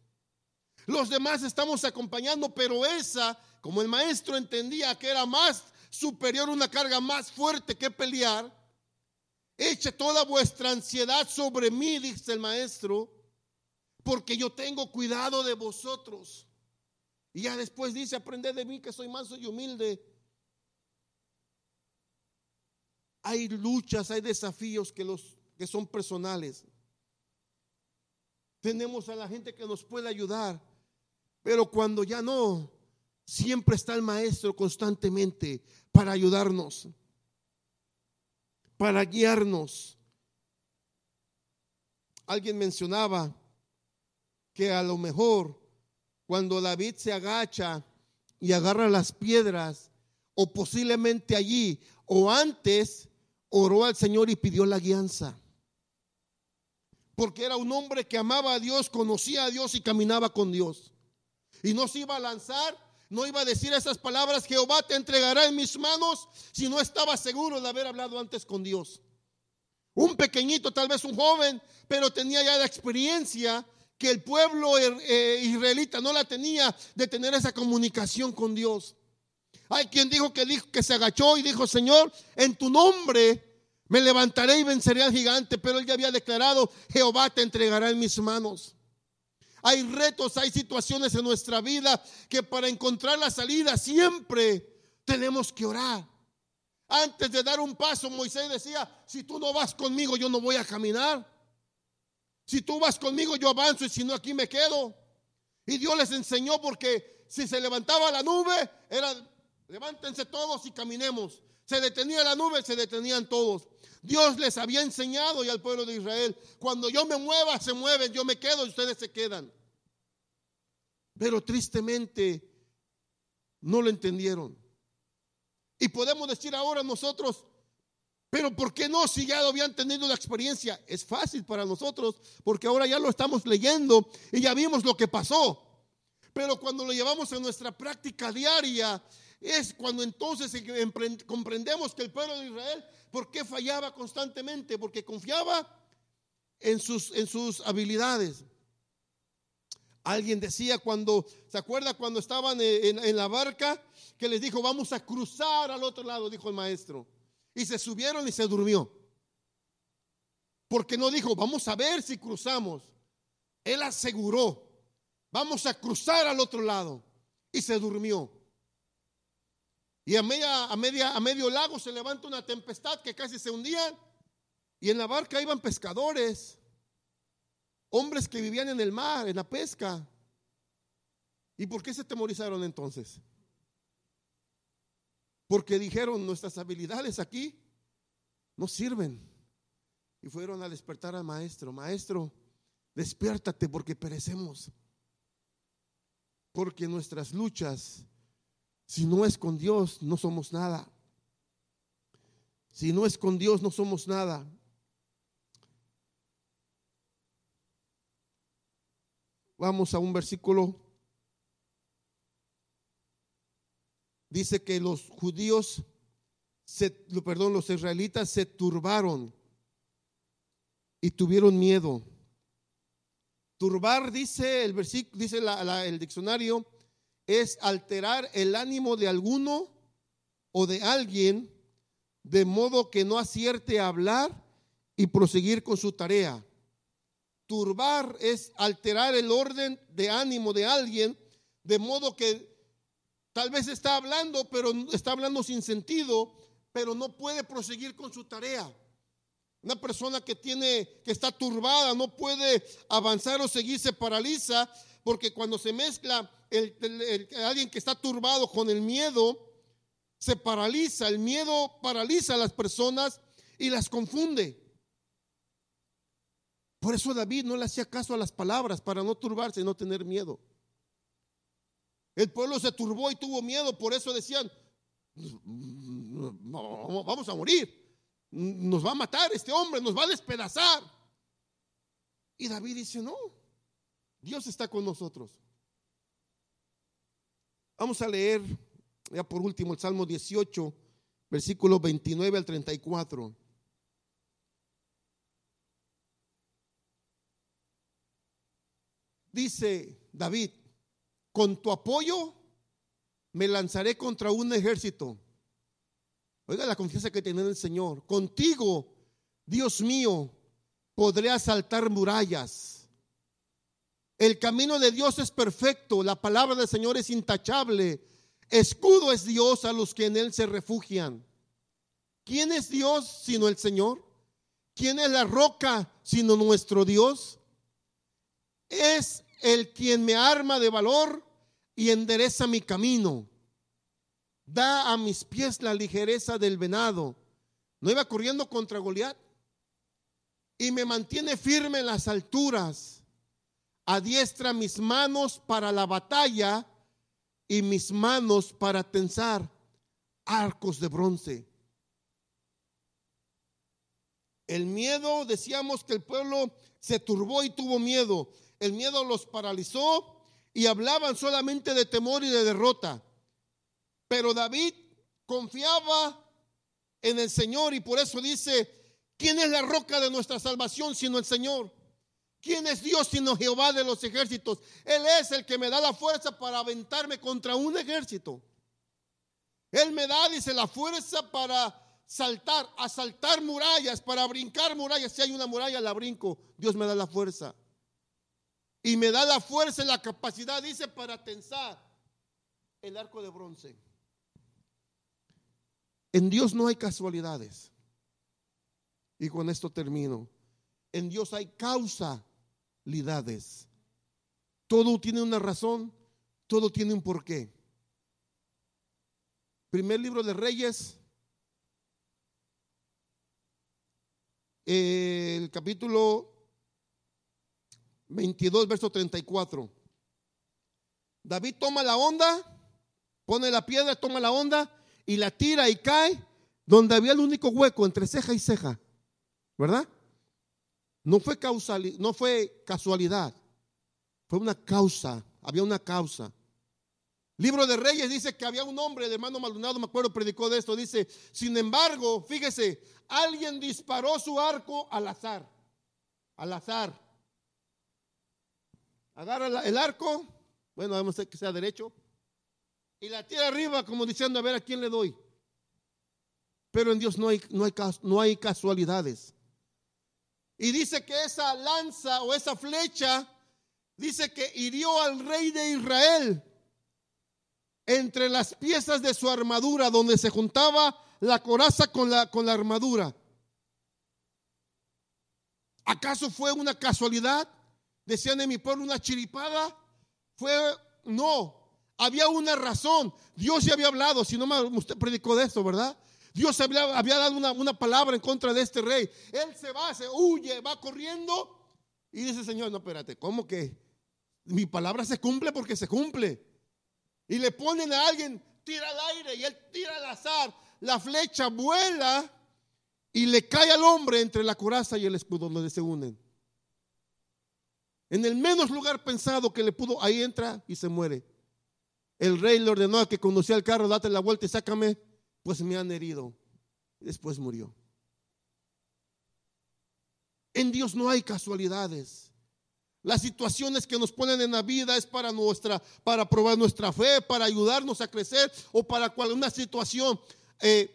Los demás estamos acompañando, pero esa, como el maestro entendía que era más superior, una carga más fuerte que pelear, Eche toda vuestra ansiedad sobre mí, dice el maestro, porque yo tengo cuidado de vosotros. Y ya después dice, aprended de mí que soy manso y humilde. Hay luchas, hay desafíos que, los, que son personales. Tenemos a la gente que nos puede ayudar, pero cuando ya no, siempre está el maestro constantemente para ayudarnos para guiarnos. Alguien mencionaba que a lo mejor cuando David se agacha y agarra las piedras, o posiblemente allí, o antes, oró al Señor y pidió la guianza. Porque era un hombre que amaba a Dios, conocía a Dios y caminaba con Dios. Y no se iba a lanzar no iba a decir esas palabras, Jehová te entregará en mis manos, si no estaba seguro de haber hablado antes con Dios. Un pequeñito, tal vez un joven, pero tenía ya la experiencia que el pueblo er, eh, israelita no la tenía de tener esa comunicación con Dios. Hay quien dijo que, dijo que se agachó y dijo, Señor, en tu nombre Me levantaré y venceré al gigante, pero él ya había declarado, Jehová te entregará en mis manos. Hay retos, hay situaciones en nuestra vida que para encontrar la salida siempre tenemos que orar. Antes de dar un paso, Moisés decía, si tú no vas conmigo, yo no voy a caminar. Si tú vas conmigo, yo avanzo y si no, aquí me quedo. Y Dios les enseñó porque si se levantaba la nube, era levántense todos y caminemos. Se detenía la nube, se detenían todos. Dios les había enseñado y al pueblo de Israel, cuando yo me mueva, se mueven, yo me quedo y ustedes se quedan. Pero tristemente no lo entendieron. Y podemos decir ahora nosotros, pero ¿por qué no si ya lo habían tenido la experiencia? Es fácil para nosotros porque ahora ya lo estamos leyendo y ya vimos lo que pasó. Pero cuando lo llevamos en nuestra práctica diaria, es cuando entonces comprendemos que el pueblo de Israel ¿Por qué fallaba constantemente? Porque confiaba en sus, en sus habilidades. Alguien decía cuando, ¿se acuerda cuando estaban en, en, la barca? Que les dijo, vamos a cruzar al otro lado, dijo el maestro. Y se subieron y se durmió. Porque no dijo, vamos a ver si cruzamos. Él aseguró, vamos a cruzar al otro lado. Y se durmió. Y a, media, a, media, a medio lago se levanta una tempestad que casi se hundían. Y en la barca iban pescadores, hombres que vivían en el mar, en la pesca. ¿Y por qué se temorizaron entonces? Porque dijeron, nuestras habilidades aquí no sirven. Y fueron a despertar al maestro. Maestro, despiértate porque perecemos. Porque nuestras luchas si no es con Dios, no somos nada. Si no es con Dios, no somos nada. Vamos a un versículo. Dice que los judíos, se, perdón, los israelitas se turbaron y tuvieron miedo. Turbar, dice el versículo, dice el diccionario, es alterar el ánimo de alguno o de alguien de modo que no acierte a hablar y proseguir con su tarea. Turbar es alterar el orden de ánimo de alguien de modo que tal vez está hablando, pero está hablando sin sentido, pero no puede proseguir con su tarea. Una persona que tiene que está turbada no puede avanzar o seguir, se paraliza porque cuando se mezcla alguien que está turbado con el miedo, se paraliza. El miedo paraliza a las personas y las confunde. Por eso David no le hacía caso a las palabras para no turbarse y no tener miedo. El pueblo se turbó y tuvo miedo, por eso decían, vamos a morir, nos va a matar este hombre, nos va a despedazar. Y David dice, no, Dios está con nosotros. Vamos a leer, ya por último, el Salmo 18, versículos 29 al 34. Dice David, con tu apoyo me lanzaré contra un ejército. Oiga la confianza que tiene en el Señor. Contigo, Dios mío, podré asaltar murallas. El camino de Dios es perfecto, la palabra del Señor es intachable. Escudo es Dios a los que en Él se refugian. ¿Quién es Dios sino el Señor? ¿Quién es la roca sino nuestro Dios? Es el quien me arma de valor y endereza mi camino. Da a mis pies la ligereza del venado. No iba corriendo contra Goliat. Y me mantiene firme en las alturas adiestra mis manos para la batalla y mis manos para tensar arcos de bronce. El miedo, decíamos que el pueblo se turbó y tuvo miedo. El miedo los paralizó y hablaban solamente de temor y de derrota. Pero David confiaba en el Señor y por eso dice, ¿quién es la roca de nuestra salvación sino el Señor? ¿Quién es Dios sino Jehová de los ejércitos? Él es el que me da la fuerza para aventarme contra un ejército. Él me da, dice, la fuerza para saltar, a saltar murallas, para brincar murallas. Si hay una muralla, la brinco. Dios me da la fuerza. Y me da la fuerza y la capacidad, dice, para tensar el arco de bronce. En Dios no hay casualidades. Y con esto termino. En Dios hay Todo tiene una razón, todo tiene un porqué. Primer libro de Reyes, el capítulo 22, verso 34. David toma la onda, pone la piedra, toma la onda y la tira y cae donde había el único hueco entre ceja y ceja. ¿Verdad? No fue, causal, no fue casualidad, fue una causa, había una causa. Libro de Reyes dice que había un hombre, de hermano Maldonado, me acuerdo, predicó de esto. Dice, sin embargo, fíjese, alguien disparó su arco al azar. Al azar. Agarra el arco, bueno, vamos a que sea derecho, y la tira arriba como diciendo, a ver a quién le doy. Pero en Dios no hay, no hay, no hay casualidades. Y dice que esa lanza o esa flecha, dice que hirió al rey de Israel entre las piezas de su armadura, donde se juntaba la coraza con la, con la armadura. ¿Acaso fue una casualidad? Decían en mi pueblo una chiripada. Fue, no, había una razón. Dios ya había hablado, si no usted predicó de esto, ¿verdad? Dios había, dado una, una, palabra en contra de este rey. Él se va, se huye, va corriendo y dice, Señor, no, espérate, ¿cómo que mi palabra se cumple porque se cumple? y le ponen a alguien, tira al aire y él tira al azar, la flecha vuela y le cae al hombre entre la coraza y el escudo donde se unen. En el menos lugar pensado que le pudo, ahí entra y se muere. El rey le ordenó a que conducía el carro, date la vuelta y sácame, pues me han herido. Después murió. En Dios no hay casualidades. Las situaciones que nos ponen en la vida es para nuestra, para probar nuestra fe, para ayudarnos a crecer o para cual situación. Eh,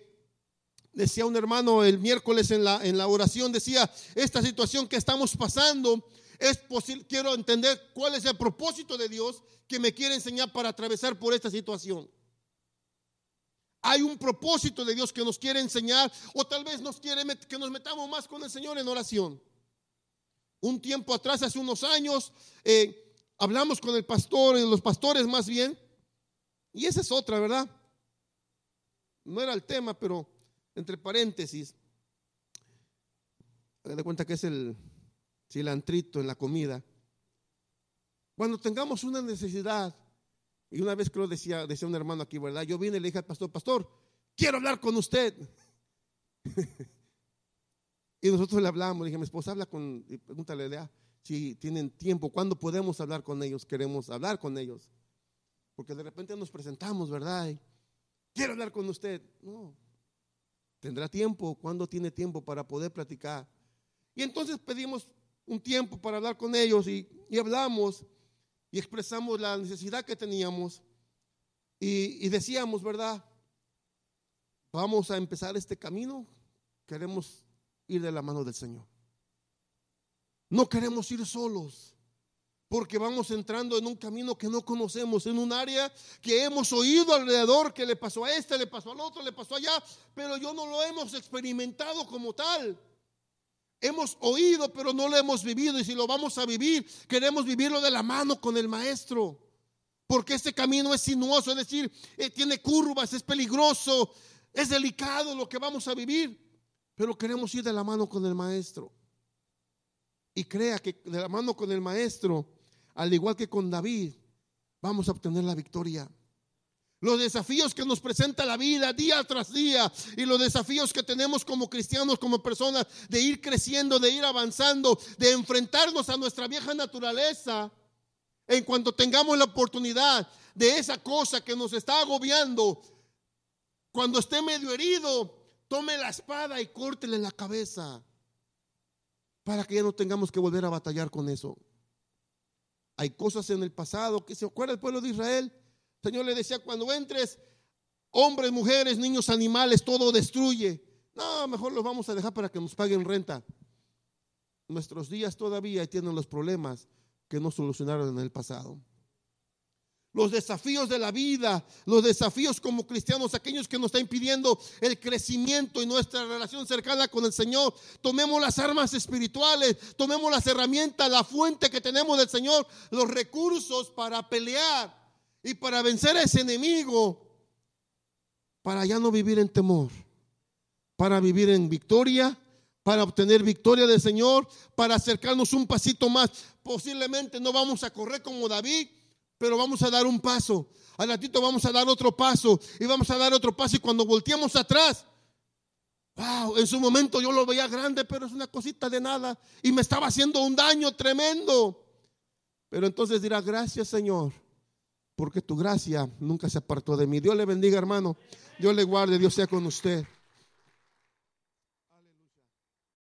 decía un hermano el miércoles en la, en la oración, decía, esta situación que estamos pasando es posible, quiero entender cuál es el propósito de Dios que me quiere enseñar para atravesar por esta situación. Hay un propósito de Dios que nos quiere enseñar o tal vez nos quiere que nos metamos más con el Señor en oración. Un tiempo atrás, hace unos años, eh, hablamos con el pastor, los pastores más bien, y esa es otra, ¿verdad? No era el tema, pero entre paréntesis, de cuenta que es el cilantrito en la comida. Cuando tengamos una necesidad, y una vez que lo decía, decía un hermano aquí, ¿verdad? Yo vine y le dije al pastor, pastor, quiero hablar con usted. <laughs> Y nosotros le hablamos, le dije, mi esposa habla con, pregúntale si tienen tiempo, ¿cuándo podemos hablar con ellos? Queremos hablar con ellos. Porque de repente nos presentamos, ¿verdad? Quiero hablar con usted. No, tendrá tiempo, ¿cuándo tiene tiempo para poder platicar? Y entonces pedimos un tiempo para hablar con ellos y, y hablamos y expresamos la necesidad que teníamos y, decíamos, ¿verdad? Vamos a empezar este camino, queremos ir de la mano del Señor. No queremos ir solos, porque vamos entrando en un camino que no conocemos, en un área que hemos oído alrededor, que le pasó a este, le pasó al otro, le pasó allá, pero yo no lo hemos experimentado como tal. Hemos oído, pero no lo hemos vivido. Y si lo vamos a vivir, queremos vivirlo de la mano con el maestro. Porque este camino es sinuoso, es decir, eh, tiene curvas, es peligroso, es delicado lo que vamos a vivir. Pero queremos ir de la mano con el maestro. Y crea que de la mano con el maestro, al igual que con David, vamos a obtener la victoria. Los desafíos que nos presenta la vida día tras día y los desafíos que tenemos como cristianos, como personas, de ir creciendo, de ir avanzando, de enfrentarnos a nuestra vieja naturaleza, en cuanto tengamos la oportunidad de esa cosa que nos está agobiando, cuando esté medio herido, tome la espada y córtele la cabeza para que ya no tengamos que volver a batallar con eso. Hay cosas en el pasado que se acuerda el pueblo de Israel. Señor le decía, cuando entres, hombres, mujeres, niños, animales, todo destruye. No, mejor los vamos a dejar para que nos paguen renta. Nuestros días todavía tienen los problemas que no solucionaron en el pasado los desafíos de la vida, los desafíos como cristianos, aquellos que nos están impidiendo el crecimiento y nuestra relación cercana con el Señor. Tomemos las armas espirituales, tomemos las herramientas, la fuente que tenemos del Señor, los recursos para pelear y para vencer a ese enemigo, para ya no vivir en temor, para vivir en victoria para obtener victoria del Señor, para acercarnos un pasito más. Posiblemente no vamos a correr como David, pero vamos a dar un paso. Al ratito vamos a dar otro paso y vamos a dar otro paso y cuando volteamos atrás, wow, en su momento yo lo veía grande, pero es una cosita de nada y me estaba haciendo un daño tremendo. Pero entonces dirá, gracias Señor, porque tu gracia nunca se apartó de mí. Dios le bendiga hermano, Dios le guarde, Dios sea con usted.